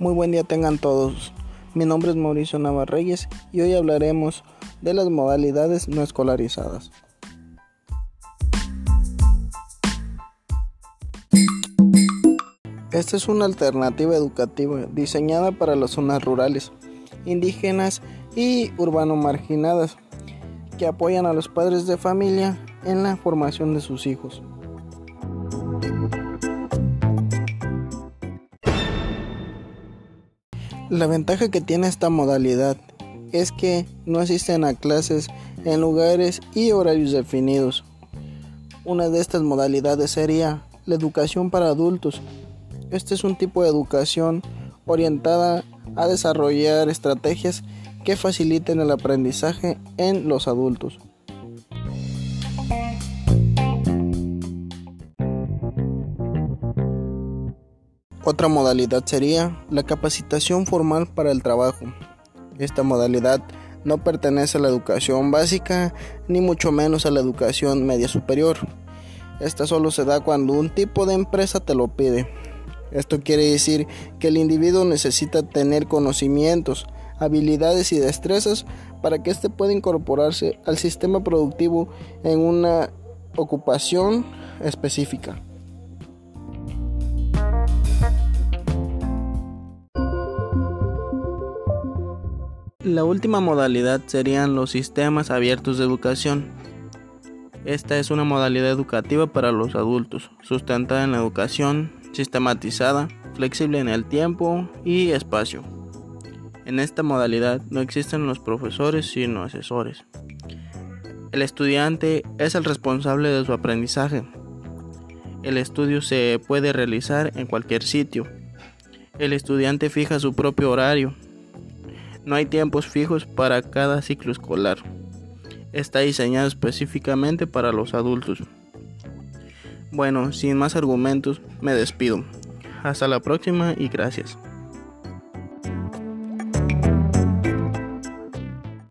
Muy buen día tengan todos. Mi nombre es Mauricio Navarreyes y hoy hablaremos de las modalidades no escolarizadas. Esta es una alternativa educativa diseñada para las zonas rurales, indígenas y urbano marginadas que apoyan a los padres de familia en la formación de sus hijos. La ventaja que tiene esta modalidad es que no asisten a clases en lugares y horarios definidos. Una de estas modalidades sería la educación para adultos. Este es un tipo de educación orientada a desarrollar estrategias que faciliten el aprendizaje en los adultos. Otra modalidad sería la capacitación formal para el trabajo. Esta modalidad no pertenece a la educación básica ni mucho menos a la educación media superior. Esta solo se da cuando un tipo de empresa te lo pide. Esto quiere decir que el individuo necesita tener conocimientos, habilidades y destrezas para que éste pueda incorporarse al sistema productivo en una ocupación específica. La última modalidad serían los sistemas abiertos de educación. Esta es una modalidad educativa para los adultos, sustentada en la educación, sistematizada, flexible en el tiempo y espacio. En esta modalidad no existen los profesores sino asesores. El estudiante es el responsable de su aprendizaje. El estudio se puede realizar en cualquier sitio. El estudiante fija su propio horario no hay tiempos fijos para cada ciclo escolar. Está diseñado específicamente para los adultos. Bueno, sin más argumentos, me despido. Hasta la próxima y gracias.